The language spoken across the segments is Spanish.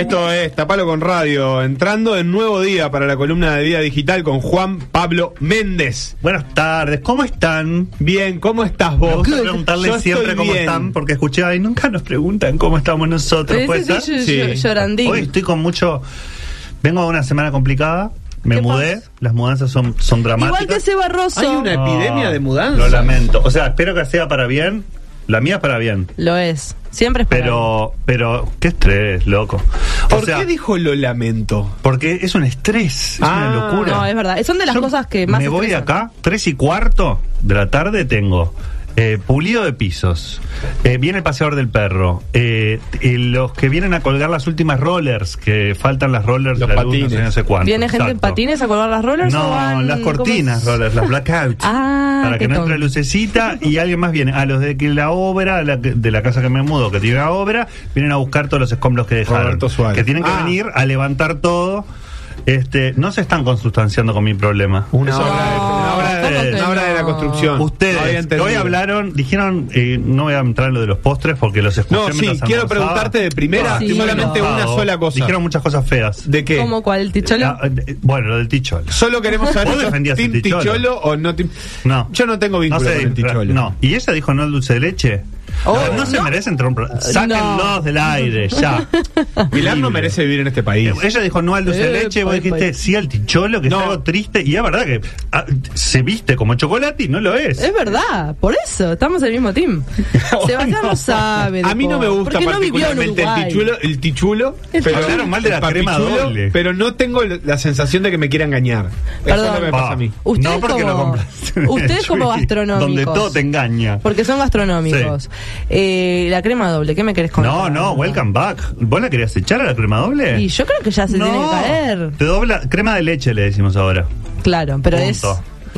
Esto es Tapalo con Radio, entrando en nuevo día para la columna de Vida Digital con Juan Pablo Méndez. Buenas tardes, ¿cómo están? Bien, ¿cómo estás vos? Quiero preguntarles Yo siempre cómo bien. están, porque escuché, ay, nunca nos preguntan cómo estamos nosotros. ¿puede sí, ser? sí, llorandín. Hoy estoy con mucho. Vengo de una semana complicada, me ¿Qué mudé, pasa? las mudanzas son, son dramáticas. Igual que ese Barroso. Hay una epidemia de mudanzas. Lo lamento. O sea, espero que sea para bien. La mía es para bien. Lo es. Siempre es para Pero, pero, qué estrés, loco. O ¿Por sea, qué dijo lo lamento? porque es un estrés, es Ah, una locura. No, es verdad. Son de las Yo cosas que más Me voy estresan. acá, tres y cuarto de la tarde tengo eh, pulido de pisos, eh, viene el paseador del perro, eh, los que vienen a colgar las últimas rollers, que faltan las rollers Los de la luz, no sé, patines. no sé cuánto. ¿Viene gente en patines a colgar las rollers? o No, van- las cortinas, rollers, las blackout. Ah, para que no entre tonto. lucecita y alguien más viene. A los de que la obra, la que- de la casa que me mudo, que tiene la obra, vienen a buscar todos los escombros que dejaron. Que tienen que Ah. venir a levantar todo. Este, no se están consustanciando con mi problema. Una Eso- obra, de, una obra de- ¿cómo que una obra de la no? construcción. No Ustedes hoy hablaron, dijeron, eh, no voy a entrar en lo de los postres porque los escuché No, sí, quiero almorzaba. preguntarte de primera Sí. solamente una sola cosa. Dijeron muchas cosas feas. ¿De qué? ¿Cómo cuál? ¿El ticholo? Ah, bueno, lo del ticholo. Solo queremos saber ¿Vos defendías el ticholo? ticholo o no. No. Yo no tengo vínculo sé, con el ticholo. No. ¿Y ella dijo no el dulce de leche? Oh, no, no se no. merece entrar un pro- Sáquenlos No. del aire, ya. Pilar no merece vivir en este país. Eh, Ella dijo no al dulce de Eh, leche, vos dijiste pai. sí al ticholo, que No. es algo triste, y es verdad que ah, se viste como chocolate y no lo es. Es verdad, por eso, estamos en el mismo team. Sebastián no sabe. A mí no me gusta particularmente el tichulo, el tichulo, pero Hablaron mal de la crema doble. Pero no tengo la sensación de que me quiera engañar. Eso Perdón. es lo que me pasa a mí. Ustedes no porque lo como- compraste. ustedes como gastronómicos. Donde todo te engaña. Porque son gastronómicos. Eh, la crema doble, ¿qué me querés contar? No, no, welcome back. ¿Vos la querías echar a la crema doble? Y yo creo que ya se tiene que caer. Te dobla, crema de leche le decimos ahora. Claro, pero Punto. es.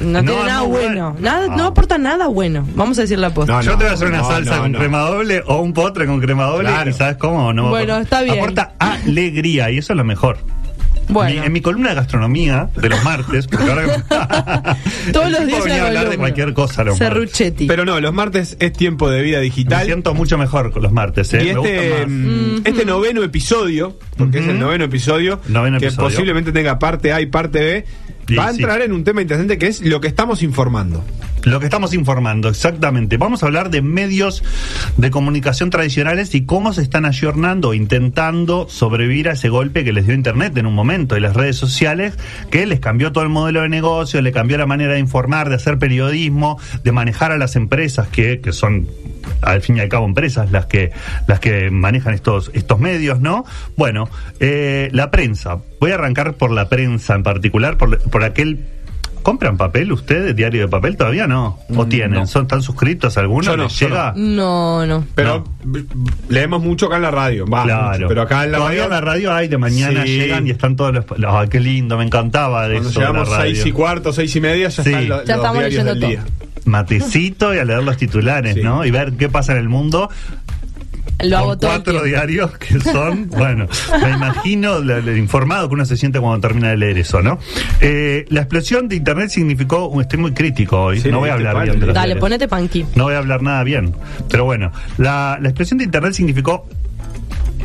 No, No, tiene nada no, bueno. Nada, Ah. no aporta nada bueno. Vamos a decir la posta. No, Yo te voy a hacer una no, salsa no, con no. crema doble o un potre con crema doble Claro. y sabes cómo no Bueno, aporta- está bien. Aporta alegría y eso es lo mejor. Bueno. Mi- en mi columna de gastronomía de los martes, porque ahora Todos los el tipo días venía a hablar de cualquier cosa los martes. Pero no, los martes es tiempo de vida Me digital. siento mucho mejor con los martes, ¿eh? Y Me este, mm, este noveno episodio, porque es el noveno episodio, Noveno que episodio. posiblemente tenga parte A y parte B, va a sí. entrar en un tema interesante que es lo que estamos informando. Lo que estamos informando, exactamente. Vamos a hablar de medios de comunicación tradicionales y cómo se están ayornando, intentando sobrevivir a ese golpe que les dio Internet en un momento y las redes sociales, que les cambió todo el modelo de negocio, le cambió la manera de informar, de hacer periodismo, de manejar a las empresas que, que son al fin y al cabo empresas las que las que manejan estos estos medios, ¿no? Bueno, eh, la prensa. Voy a arrancar por la prensa en particular, por, por aquel ¿Compran papel ustedes, diario de papel? Todavía no. ¿O Mm, tienen? no. ¿Son, ¿Están suscritos algunos? Yo no, ¿Les yo llega? No, no. Pero leemos mucho acá en la radio. Va, Claro. mucho, pero acá en la Todavía radio. en la radio hay, de mañana Sí. llegan y están todos los... ¡Ay, qué lindo! Me encantaba de Cuando eso la llegamos radio. seis y cuarto, seis y media, ya Sí. están Ya los estamos diarios leyendo del todo. día. Matecito y a leer los titulares, Sí. ¿no? Y ver qué pasa en el mundo. Lo hago todo cuatro diarios que son, bueno, me imagino lo, lo informado que uno se siente cuando termina de leer eso, ¿no? Eh, la explosión de Internet significó, estoy muy crítico hoy, Sí, no voy a hablar bien de los Dale, diarios. ponete panqui. No voy a hablar nada bien. Pero bueno, la, la explosión de Internet significó,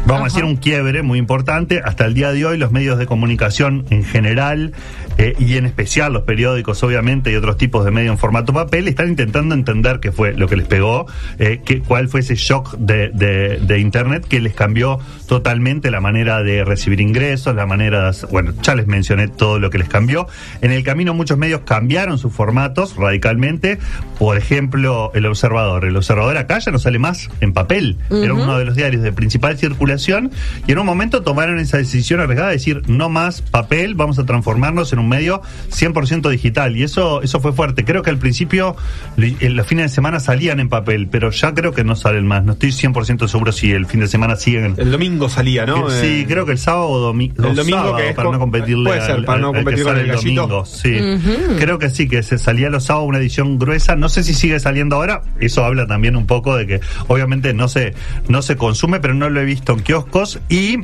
vamos a decir, un quiebre muy importante. Hasta el día de hoy los medios de comunicación en general eh, y en especial los periódicos, obviamente, y otros tipos de medios en formato papel, están intentando entender qué fue lo que les pegó, eh, qué- cuál fue ese shock de, de- de Internet que les cambió totalmente la manera de recibir ingresos, la manera de... hacer- Bueno, ya les mencioné todo lo que les cambió. En el camino muchos medios cambiaron sus formatos radicalmente. Por ejemplo, El Observador. El Observador acá ya no sale más en papel. Era uno de los diarios de principal circulación y en un momento tomaron esa decisión arriesgada de decir no más papel, vamos a transformarnos en un medio 100% digital y eso eso fue fuerte. Creo que al principio en los fines de semana salían en papel, pero ya creo que no salen más. No estoy 100% seguro si el fin de semana siguen. El domingo salía, ¿no? sí, Eh, creo que el sábado o domi- el domingo sábado, que es para no competirle puede ser, al- para no competir que con sale el gallito. domingo. Sí. Creo que sí, que se salía los sábados una edición gruesa. No sé si sigue saliendo ahora. Eso habla también un poco de que obviamente no se, no se consume, pero no lo he visto en kioscos y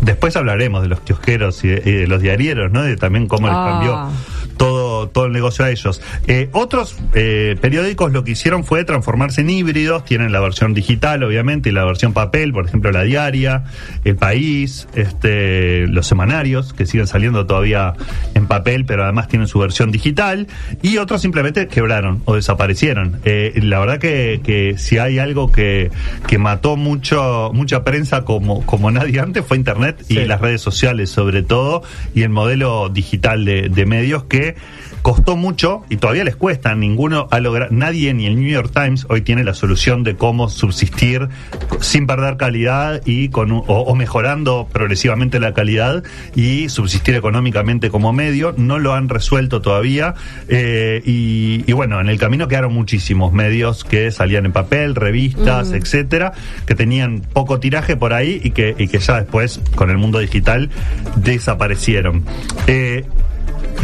después hablaremos de los kiosqueros y de, y de los diarieros, ¿no? De también cómo les Ah. cambió todo, todo el negocio a ellos. Eh, otros eh, periódicos lo que hicieron fue transformarse en híbridos, tienen la versión digital, obviamente, y la versión papel, por ejemplo, La Diaria, El País, este, los semanarios, que siguen saliendo todavía en papel, pero además tienen su versión digital, y otros simplemente quebraron o desaparecieron. Eh, la verdad que, que si hay algo que, que mató mucho, mucha prensa como, como nadie antes fue Internet y Sí. las redes sociales sobre todo, y el modelo digital de, de medios que costó mucho y todavía les cuesta. Ninguno ha logrado, nadie ni el New York Times hoy tiene la solución de cómo subsistir sin perder calidad y con o, o mejorando progresivamente la calidad y subsistir económicamente como medio. No lo han resuelto todavía eh, y, y bueno, en el camino quedaron muchísimos medios que salían en papel, revistas, etcétera, que tenían poco tiraje por ahí y que, y que ya después con el mundo digital desaparecieron. Eh,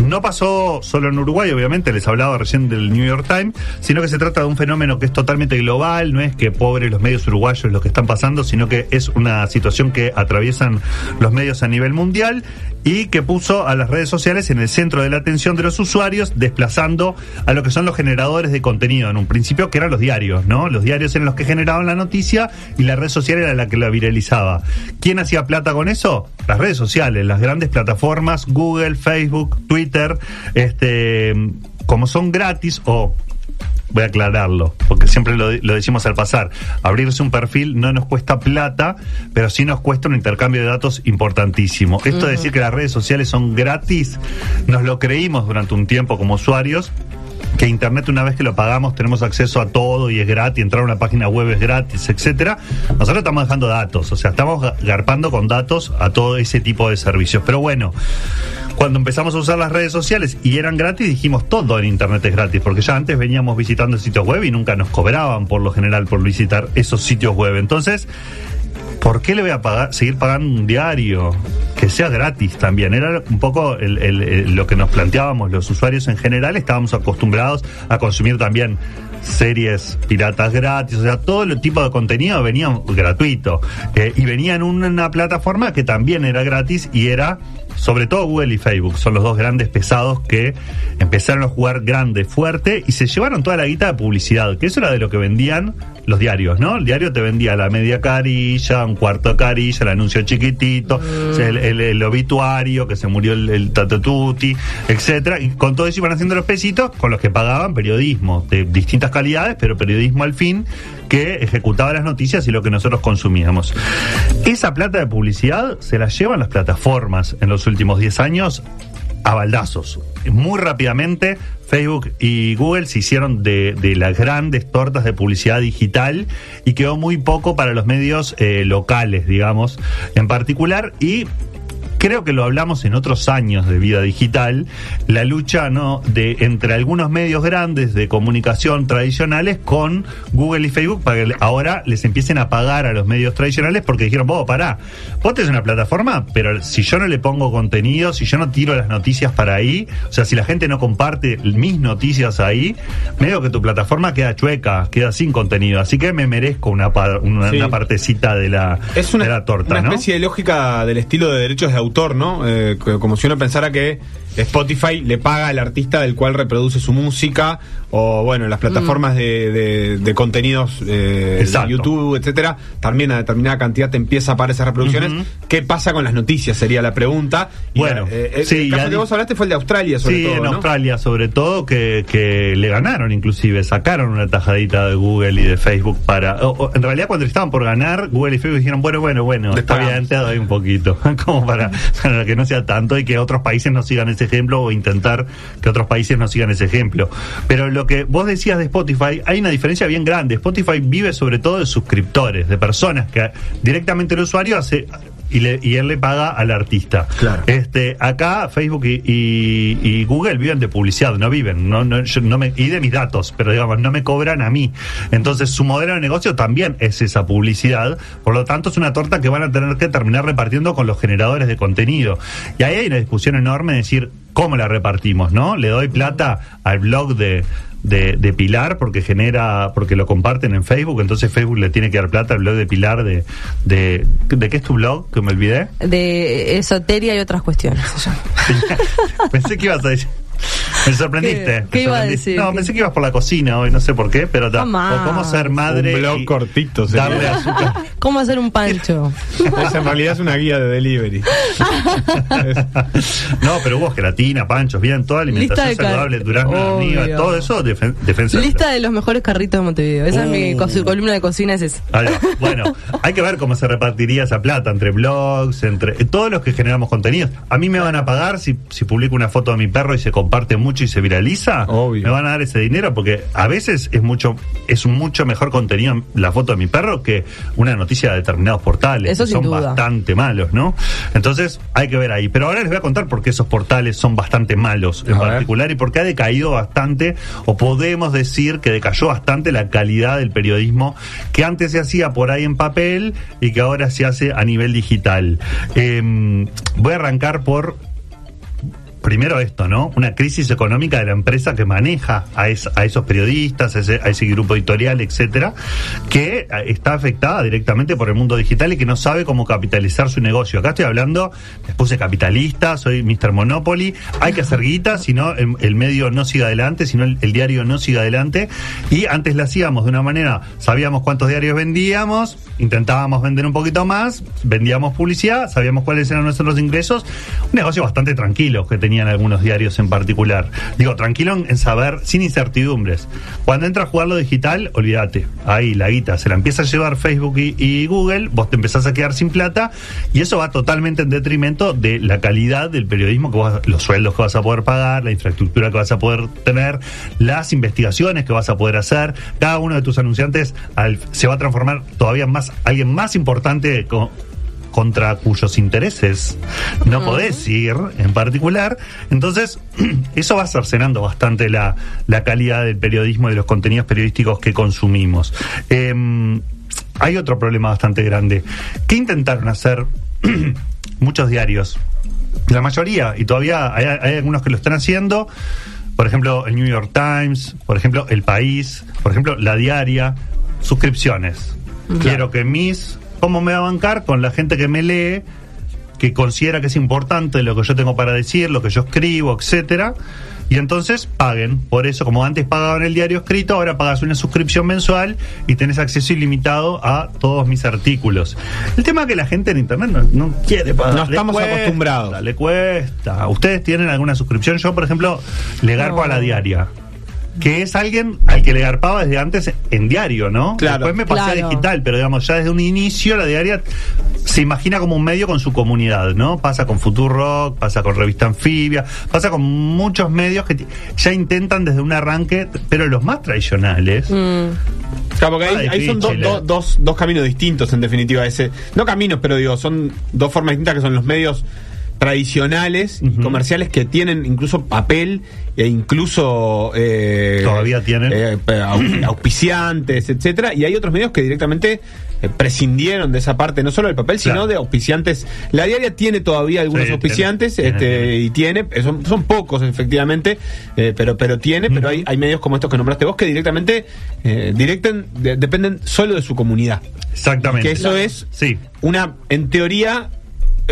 no pasó solo en Uruguay, obviamente, les hablaba recién del New York Times, sino que se trata de un fenómeno que es totalmente global, no es que pobres los medios uruguayos lo que están pasando, sino que es una situación que atraviesan los medios a nivel mundial y que puso a las redes sociales en el centro de la atención de los usuarios, desplazando a lo que son los generadores de contenido en un principio, que eran los diarios, ¿no? Los diarios eran los que generaban la noticia y la red social era la que la viralizaba. ¿Quién hacía plata con eso? Las redes sociales, las grandes plataformas, Google, Facebook, Twitter, este, como son gratis o voy a aclararlo, porque siempre lo, lo decimos al pasar. Abrirse un perfil no nos cuesta plata, pero sí nos cuesta un intercambio de datos importantísimo. Esto de decir que las redes sociales son gratis, nos lo creímos durante un tiempo como usuarios. Que Internet una vez que lo pagamos tenemos acceso a todo y es gratis, entrar a una página web es gratis, etcétera. Nosotros estamos dejando datos, o sea, estamos ga- garpando con datos a todo ese tipo de servicios. Pero bueno, cuando empezamos a usar las redes sociales y eran gratis, dijimos todo en Internet es gratis, porque ya antes veníamos visitando sitios web y nunca nos cobraban por lo general por visitar esos sitios web. Entonces, ¿por qué le voy a pagar, seguir pagando un diario? Que sea gratis también. Era un poco el- lo que nos planteábamos los usuarios en general. Estábamos acostumbrados a consumir también series piratas gratis, o sea, todo el tipo de contenido venía gratuito. Eh, y venía en una plataforma que también era gratis y era sobre todo Google y Facebook, son los dos grandes pesados que empezaron a jugar grande, fuerte y se llevaron toda la guita de publicidad, que eso era de lo que vendían los diarios, ¿no? El diario te vendía la media carilla, un cuarto carilla, el anuncio chiquitito, sea, el, el- el obituario, que se murió el, el Tatututi, etcétera, y con todo eso iban haciendo los pesitos con los que pagaban periodismo de distintas calidades, pero periodismo al fin que ejecutaba las noticias y lo que nosotros consumíamos. Esa plata de publicidad se la llevan las plataformas en los últimos 10 años a baldazos. Muy rápidamente Facebook y Google se hicieron de, de las grandes tortas de publicidad digital y quedó muy poco para los medios eh, locales, digamos, en particular y creo que lo hablamos en otros años de vida digital, la lucha no de entre algunos medios grandes de comunicación tradicionales con Google y Facebook para que ahora les empiecen a pagar a los medios tradicionales porque dijeron, vos pará, vos tenés una plataforma, pero si yo no le pongo contenido, si yo no tiro las noticias para ahí, o sea, si la gente no comparte mis noticias ahí, medio que tu plataforma queda chueca, queda sin contenido, así que me merezco una, una, Sí. una partecita de la, Es una, de la torta, una ¿no? especie de lógica del estilo de derechos de autor, ¿no? Eh, como si uno pensara que Spotify le paga al artista del cual reproduce su música, o bueno, las plataformas de, de- de contenidos eh, de. YouTube, etcétera, también a determinada cantidad te empieza a pagar esas reproducciones. ¿Qué pasa con las noticias? Sería la pregunta. Y Bueno, la- eh, el- sí, el caso que vos hablaste fue el de Australia, sobre sí, todo. en ¿no? Australia sobre todo, que, que le ganaron inclusive, sacaron una tajadita de Google y de Facebook para... o- o, en realidad cuando estaban por ganar, Google y Facebook dijeron, bueno, bueno, bueno, está bien, te doy un poquito, como para, para que no sea tanto y que otros países no sigan ese ese ejemplo o intentar que otros países no sigan ese ejemplo. Pero lo que vos decías de Spotify, hay una diferencia bien grande. Spotify vive sobre todo de suscriptores, de personas que directamente el usuario hace y, le- y él le paga al artista. Claro. Este, acá Facebook y, y- y Google viven de publicidad, no viven, no, no, yo no me, y de mis datos, pero digamos, no me cobran a mí. Entonces su modelo de negocio también es esa publicidad, por lo tanto es una torta que van a tener que terminar repartiendo con los generadores de contenido. Y ahí hay una discusión enorme de decir cómo la repartimos, ¿no? Le doy plata al blog de de, de Pilar porque genera, porque lo comparten en Facebook, entonces Facebook le tiene que dar plata al blog de Pilar de, de, ¿de qué es tu blog? Que me olvidé. De esoteria y otras cuestiones. pensé que ibas a decir. Me sorprendiste. ¿Qué- me qué iba a decir? No, ¿Qué- pensé que ibas por la cocina hoy, no sé por qué, pero o cómo ser madre. Un blog y cortito, sería. Darle azúcar. ¿Cómo hacer un pancho? Esa en realidad es una guía de delivery. no, pero hubo gelatina, panchos, bien, toda alimentación saludable, durazno, todo eso, defen- defensa. Lista de los mejores carritos de Montevideo. Esa es mi Uh. columna de cocina, es esa. Bueno, hay que ver cómo se repartiría esa plata entre blogs, entre eh, todos los que generamos contenidos. A mí me van a pagar si, si publico una foto de mi perro y se comparte mucho y se viraliza. Obvio. Me van a dar ese dinero porque a veces es mucho es mucho mejor contenido la foto de mi perro que una noticia de determinados portales. Eso que sin son duda. bastante malos, ¿no? Entonces hay que ver ahí. Pero ahora les voy a contar por qué esos portales son bastante malos en A ver. particular y por qué ha decaído bastante o podemos decir que decayó bastante la calidad del periodismo que antes se hacía por ahí en papel y que ahora se hace a nivel digital. Em, voy a arrancar por primero esto, ¿no? Una crisis económica de la empresa que maneja a, es- a esos periodistas, a ese, a ese grupo editorial, etcétera, que eh, está afectada directamente por el mundo digital y que no sabe cómo capitalizar su negocio. Acá estoy hablando, les puse capitalista, soy Mr. Monopoly, hay que hacer guita, si no el, medio no siga adelante, si no el, diario no siga adelante. Y antes la hacíamos de una manera, sabíamos cuántos diarios vendíamos, intentábamos vender un poquito más, vendíamos publicidad, sabíamos cuáles eran nuestros ingresos, un negocio bastante tranquilo que tenían algunos diarios en particular. Digo, tranquilo en, saber, sin incertidumbres. Cuando entra a jugar lo digital, olvídate, ahí la guita se la empieza a llevar Facebook y, Google, vos te empezás a quedar sin plata y eso va totalmente en detrimento de la calidad del periodismo, que los sueldos que vas a poder pagar, la infraestructura que vas a poder tener, las investigaciones que vas a poder hacer. Cada uno de tus anunciantes se va a transformar todavía más, alguien más importante co- contra cuyos intereses no podés ir en particular. Entonces, eso va cercenando bastante la, la calidad del periodismo y de los contenidos periodísticos que consumimos. Em, hay otro problema bastante grande. ¿Qué intentaron hacer muchos diarios? La mayoría, y todavía hay, hay algunos que lo están haciendo. Por ejemplo, el New York Times, por ejemplo, El País, por ejemplo, La Diaria, suscripciones. Quiero que mis, ¿cómo me va a bancar? Con la gente que me lee, que considera que es importante lo que yo tengo para decir, lo que yo escribo, etcétera. Y entonces paguen. Por eso, como antes pagaban el diario escrito, ahora pagas una suscripción mensual y tenés acceso ilimitado a todos mis artículos. El tema es que la gente en internet no, no quiere pagar. No estamos cuesta, acostumbrados. Le cuesta. ¿Ustedes tienen alguna suscripción? Yo, por ejemplo, le garpo a la diaria. Que es alguien al que le garpaba desde antes en diario, ¿no? Claro. Después me pasé a digital, pero digamos, ya desde un inicio la diaria se imagina como un medio con su comunidad, ¿no? Pasa con Futurock, pasa con Revista Anfibia, pasa con muchos medios que ya intentan desde un arranque, pero los más tradicionales. Mm. Claro, porque Ah, ahí, ahí son do- difícil, do- dos, dos caminos distintos, en definitiva. ese No caminos, pero digo, son dos formas distintas que son los medios tradicionales y comerciales que tienen incluso papel e incluso eh, Todavía tienen. eh, au- auspiciantes, etcétera, y hay otros medios que directamente eh, prescindieron de esa parte, no solo del papel, Claro. sino de auspiciantes. La diaria tiene todavía algunos Sí, auspiciantes, tiene, este, tiene. y tiene, eh, son, son pocos efectivamente, eh, pero, pero tiene, pero hay, hay medios como estos que nombraste vos que directamente directen, de- dependen solo de su comunidad. Exactamente. Que eso es Sí. una, en teoría,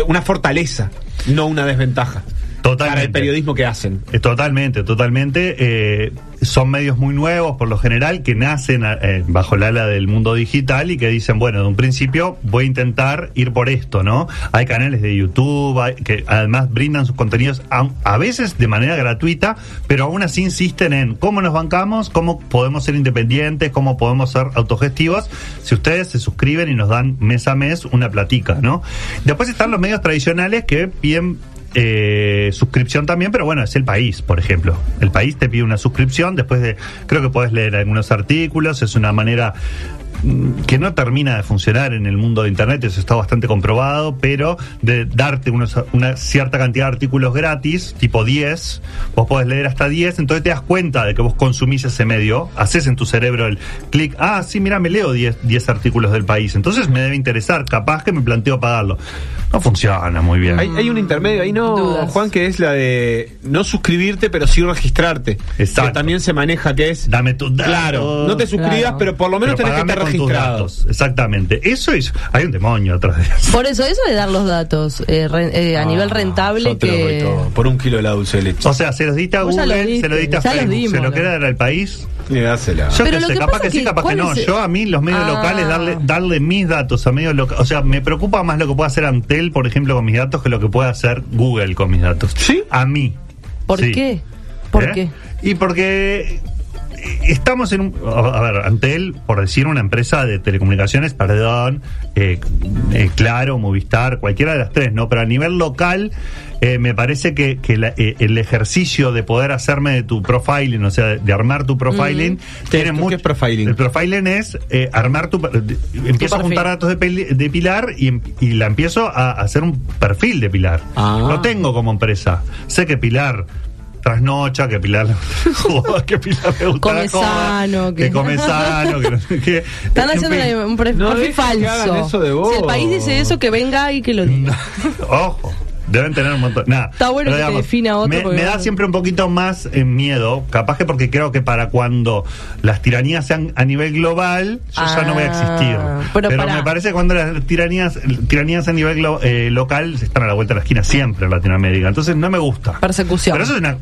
una fortaleza, no una desventaja. Totalmente. Para el periodismo que hacen. Eh, Totalmente, totalmente. Eh, son medios muy nuevos por lo general que nacen eh, bajo el ala del mundo digital y que dicen, bueno, de un principio voy a intentar ir por esto, ¿no? Hay canales de YouTube hay- que además brindan sus contenidos a, a veces de manera gratuita, pero aún así insisten en cómo nos bancamos, cómo podemos ser independientes, cómo podemos ser autogestivos, si ustedes se suscriben y nos dan mes a mes una platica, ¿no? Después están los medios tradicionales que piden eh, suscripción también, pero bueno, es el país, por ejemplo. El país te pide una suscripción, después de, creo que puedes leer algunos artículos, es una manera que no termina de funcionar en el mundo de Internet, eso está bastante comprobado, pero de darte unos- una cierta cantidad de artículos gratis, tipo 10, vos podés leer hasta 10, entonces te das cuenta de que vos consumís ese medio, haces en tu cerebro el clic, ah, sí, mira, me leo 10, 10 artículos del país, entonces me debe interesar, capaz que me planteo pagarlo. No funciona muy bien. Hay, hay un intermedio ahí, ¿no, Dudas. Juan? Que es la de no suscribirte, pero sí registrarte. Exacto. Que también se maneja, que es. Dame tus datos. Claro, no te suscribas, Claro. pero por lo menos Pero tenés que estar con tus datos. Exactamente. Eso es. Hay un demonio atrás de eso. Por eso, eso de dar los datos eh, re- eh, a Ah, nivel rentable yo te lo doy que... todo, por un kilo de la dulce de leche. O sea, se los diste a Vos Google, lo diste, se lo diste a los Facebook, dimos, se lo ¿no? queda al país. Y dásela. Yo Pero qué sé, que capaz que sí, capaz que ¿cuál no. es? Yo a mí los medios Ah. locales darle darle mis datos a medios locales, o sea, me preocupa más lo que puede hacer Antel, por ejemplo, con mis datos que lo que puede hacer Google con mis datos. ¿Sí? A mí. ¿Por Sí. qué? ¿Por ¿Eh? qué? Y porque estamos en un... A ver, Antel, por decir una empresa de telecomunicaciones, perdón, eh, eh, Claro, Movistar, cualquiera de las tres, ¿no? Pero a nivel local... eh, me parece que, que la- eh, el ejercicio de poder hacerme de tu profiling, o sea, de, de armar tu profiling, ¿Qué es- qué es profiling? El profiling es eh, armar tu. de- empiezo a juntar datos de, peli- de Pilar y, em- y la empiezo a hacer un perfil de Pilar. Ah. Lo tengo como empresa. Sé que Pilar trasnocha, que Pilar que Pilar le gusta Come sano, que... que- come sano, que no sé qué. Están En haciendo un No perfil dejes que hagan falso. eso de vos. Si el país dice eso, que venga y que lo diga. Ojo. Deben tener un montón. Nada. Está bueno que te defina otro Me, da siempre un poquito más eh, miedo, capaz que porque creo que para cuando las tiranías sean a nivel global, yo ya no voy a existir. Ah, pero Pero, me parece que cuando las tiranías, tiranías a nivel eh, local están a la vuelta de la esquina siempre en Latinoamérica. Entonces no me gusta. Persecución. Pero eso es una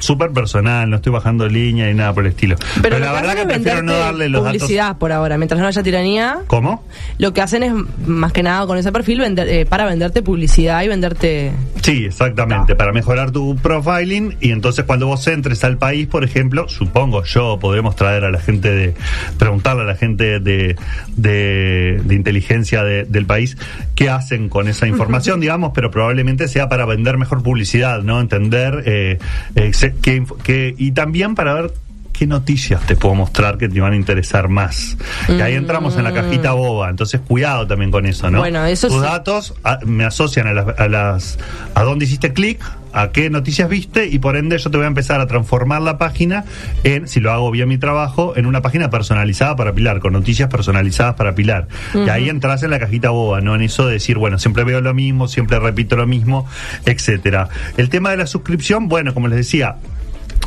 súper personal, no estoy bajando línea ni nada por el estilo. Pero, la verdad que prefiero no darle los publicidad datos. por ahora. Mientras no haya tiranía, ¿Cómo? lo que hacen es, más que nada con ese perfil, vender, eh, para venderte publicidad y venderte... Sí, exactamente, para mejorar tu profiling y entonces cuando vos entres al país, por ejemplo, supongo yo podremos traer a la gente de, preguntarle a la gente de, de, de inteligencia de- del país qué hacen con esa información, digamos, pero probablemente sea para vender mejor publicidad, ¿no? Entender eh, eh, qué qué- y también para ver qué noticias te puedo mostrar que te van a interesar más. Y ahí entramos en la cajita boba, entonces cuidado también con eso, ¿no? Bueno, eso Tus sí. datos a- me asocian a las, a las a dónde hiciste clic, a qué noticias viste y por ende yo te voy a empezar a transformar la página en, si lo hago bien mi trabajo, en una página personalizada para Pilar, con noticias personalizadas para Pilar. Y ahí entras en la cajita boba, no en eso de decir, bueno, siempre veo lo mismo, siempre repito lo mismo, etcétera. El tema de la suscripción, bueno, como les decía,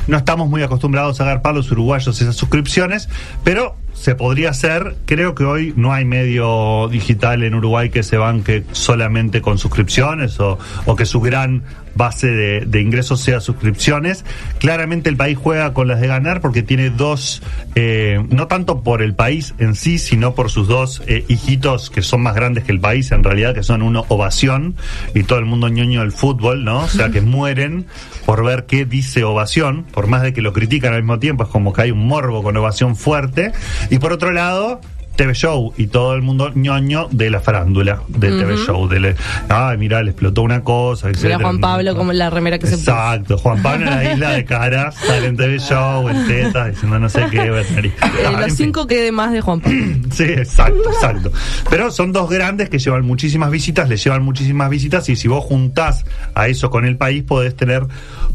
no estamos muy acostumbrados a agarpar los uruguayos esas suscripciones, pero se podría hacer. Creo que hoy no hay medio digital en Uruguay que se banque solamente con suscripciones o, o que su gran base de, de ingresos sea suscripciones. Claramente el país juega con las de ganar porque tiene dos, eh, no tanto por el país en sí, sino por sus dos eh, hijitos que son más grandes que el país, en realidad, que son uno ovación y todo el mundo ñoño del fútbol, ¿no? O sea, que mueren por ver qué dice ovación, por más de que lo critican al mismo tiempo, es como que hay un morbo con ovación fuerte. Y por otro lado, TV Show y todo el mundo ñoño de la farándula de TV Show. De le- ay, mira, le explotó una cosa. Mira etcétera. Juan Pablo como la remera que se puso. Exacto, Juan Pablo en la isla de caras, sale en TV Show, en tetas, diciendo no sé qué. Eh, Ah, los fin. cinco que de más de Juan Pablo. Sí, exacto, exacto. Pero son dos grandes que llevan muchísimas visitas, le llevan muchísimas visitas y si vos juntás a eso con el país podés tener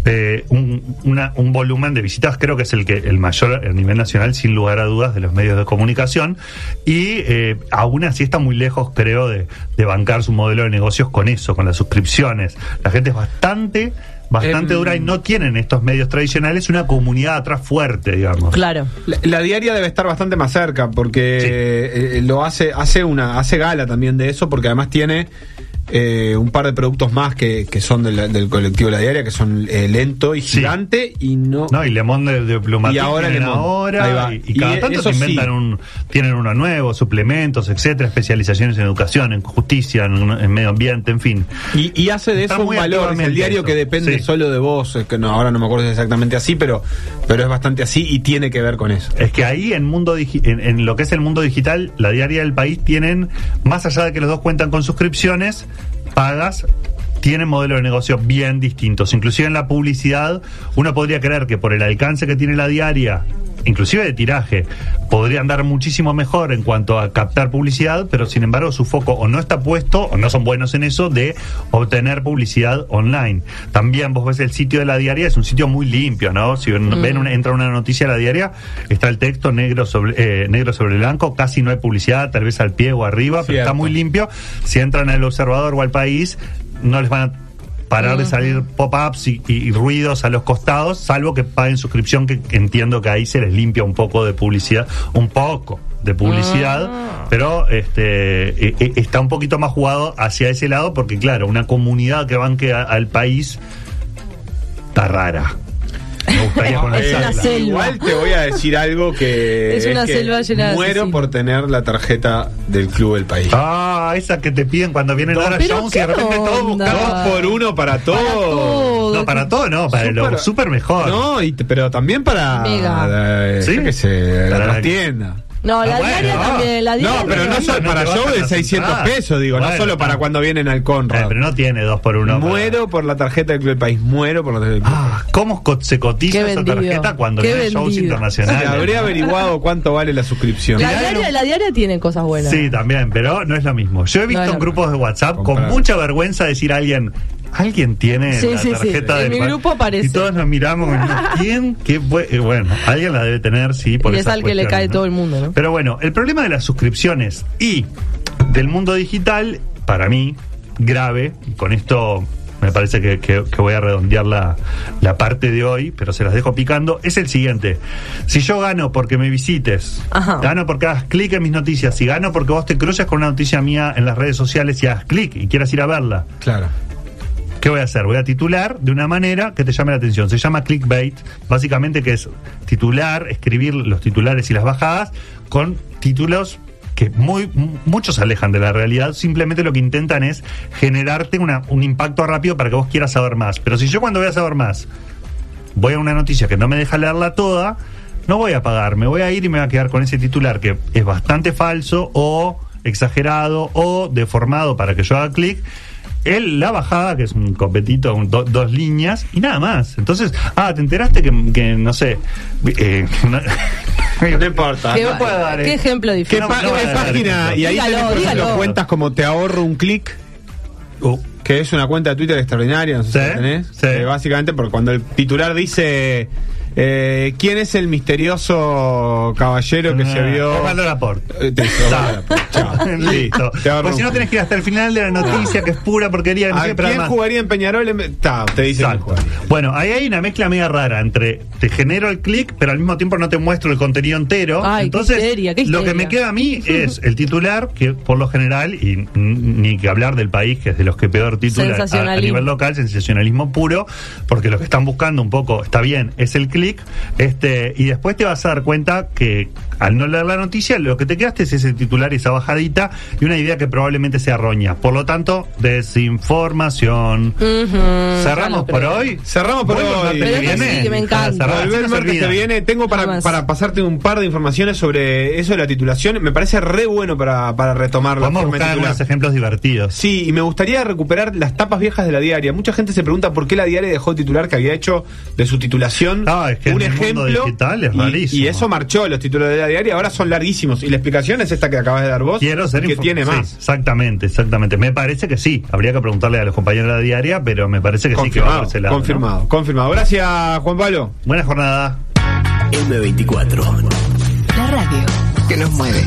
eh, un, una- un volumen de visitas, creo que es el que el mayor a nivel nacional, sin lugar a dudas, de los medios de comunicación. Y eh, aún así está muy lejos, creo, de, de bancar su modelo de negocios con eso, con las suscripciones. La gente es bastante... Bastante Em, dura y no tienen estos medios tradicionales una comunidad atrás fuerte, digamos. Claro. La, la diaria debe estar bastante más cerca porque eh, lo hace hace una hace gala también de eso porque además tiene eh, un par de productos más que, que son de la- del colectivo La Diaria que son eh, lento y Sí. gigante y no No, y Le Monde de, de Plumatic Y ahora y, y cada Y tanto se inventan sí. un, tienen uno nuevo, suplementos, etcétera, especializaciones en educación, en justicia, en, en medio ambiente, en fin. Y, y hace de Está eso un valor, el diario eso. que depende Sí. solo de vos, es que no, ahora no me acuerdo si es exactamente así, pero, pero es bastante así y tiene que ver con eso. Es que ahí en mundo en, en lo que es el mundo digital, la diaria del país tienen, más allá de que los dos cuentan con suscripciones, pagas tienen modelos de negocio bien distintos. Inclusive en la publicidad, uno podría creer que por el alcance que tiene la diaria, inclusive de tiraje, podría andar muchísimo mejor en cuanto a captar publicidad, pero sin embargo su foco o no está puesto, o no son buenos en eso, de obtener publicidad online. También vos ves el sitio de la diaria, es un sitio muy limpio, ¿no? Si ven, ven una- entra una noticia a la diaria, está el texto negro sobre, eh, negro sobre blanco, casi no hay publicidad, tal vez al pie o arriba, pero está muy limpio. Si entran al observador o al país, no les van a parar de salir pop-ups y, y- y ruidos a los costados, salvo que paguen suscripción, que entiendo que ahí se les limpia un poco de publicidad, un poco de publicidad, pero este e- e- está un poquito más jugado hacia ese lado, porque claro, una comunidad que banque a- al país está rara. Me gustaría Es una selva. Igual te voy a decir algo que Es una que selva llena de muero asesinos. por tener la tarjeta del club del país. Ah, esa que te piden cuando viene Pero Jones y de qué repente todos onda. por uno para todo. todo. No, para todo no, para lo Súper- súper mejor. No, y te- pero también para Mega. la, ¿Sí? yo qué sé, Para la la- trastienda. No, la Ah, bueno, diaria no. también. La diaria No, pero no solo para show de las 600 entradas. pesos, digo, no solo para cuando vienen al Eh, Conrad. pero no tiene dos por uno. para- Muero por la tarjeta del club del país, muero por la tarjeta del club. Ah, ¿Cómo se cotiza esa tarjeta cuando hay shows internacionales? Sí, habría averiguado cuánto vale la suscripción. La diaria, no- la diaria tiene cosas buenas. Sí, también, pero no es lo mismo. Yo he visto en grupos de WhatsApp con mucha vergüenza decir a alguien, alguien tiene Sí, la sí, sí. tarjeta En mi pa-?" grupo aparece. Y todos nos miramos, ¿quién? ¿Qué fue? Eh, Bueno, alguien la debe tener, sí, por Y es al que le cae ¿no? todo el mundo, ¿no? Pero bueno, el problema de las suscripciones y del mundo digital, para mí, grave, y con esto me parece que, que- que voy a redondear la, la parte de hoy, pero se las dejo picando, es el siguiente. Si yo gano porque me visites, Ajá. gano porque hagas clic en mis noticias, y gano porque vos te cruces con una noticia mía en las redes sociales y hagas clic y quieras ir a verla, Claro. ¿Qué voy a hacer? Voy a titular de una manera que te llame la atención. Se llama clickbait, básicamente que es titular, escribir los titulares y las bajadas con títulos que muy muchos se alejan de la realidad, simplemente lo que intentan es generarte una- un impacto rápido para que vos quieras saber más. Pero si yo cuando voy a saber más voy a una noticia que no me deja leerla toda, no voy a pagar, me voy a ir y me voy a quedar con ese titular que es bastante falso o exagerado o deformado para que yo haga clic. Él, la bajada, que es un copetito, un- do- dos líneas, y nada más. Entonces, ah, te enteraste que, que, no sé. eh, no, No importa. ¿Qué, No puedo dar, qué eh. ejemplo ¿Qué, difícil? pa- no voy qué dar página? Y ahí Dígalo, tenés, por ejemplo, dígalo. cuentas como Te ahorro un clic, Uh, que es una cuenta de Twitter extraordinaria, no sé si Sí, tenés. sí. Eh, básicamente, porque cuando el titular dice. Eh, ¿Quién es el misterioso caballero que se vio? Osvaldo Laporte. Eh, te Laporte. Listo. Pues si no tenés que ir hasta el final de la noticia, que es pura porquería. no ¿A sé, pero quién además- jugaría en Peñarol? En- Ta, te dice. Bueno, ahí hay una mezcla media rara entre te genero el clic, pero al mismo tiempo no te muestro el contenido entero. Ay, qué Entonces, histeria, qué lo que me queda a mí es el titular, que por lo general, y ni que hablar del país, que es de los que peor titula a, a nivel local, sensacionalismo puro, porque lo que están buscando un poco, está bien, es el clic, este, y después te vas a dar cuenta que al no leer la noticia, lo que te quedaste es ese titular y esa bajadita, y una idea que probablemente sea roña. Por lo tanto, desinformación. Cerramos por hoy. Cerramos por Vuelvo el hoy. martes que viene. sí, que me encanta. Volver así el martes que viene. Tengo para, para pasarte un par de informaciones sobre eso de la titulación. Me parece re bueno para, para retomar la Vamos a buscar algunos ejemplos divertidos. Sí, y me gustaría recuperar las tapas viejas de la diaria. Mucha gente se pregunta por qué la diaria dejó de titular que había hecho de su titulación Ah, es que un en el mundo ejemplo. digital es y- rarísimo. Y, eso marchó, los títulos de la diaria ahora son larguísimos. Y la explicación es esta que acabas de dar vos, Quiero ser que tiene sí, más. exactamente, exactamente. Me parece que sí. Habría que preguntarle a los compañeros de la diaria, pero me parece que sí que va Confirmado, por ese lado. ¿no? confirmado, confirmado. Gracias, Juan Pablo. Buena jornada. M24. La radio que nos mueve.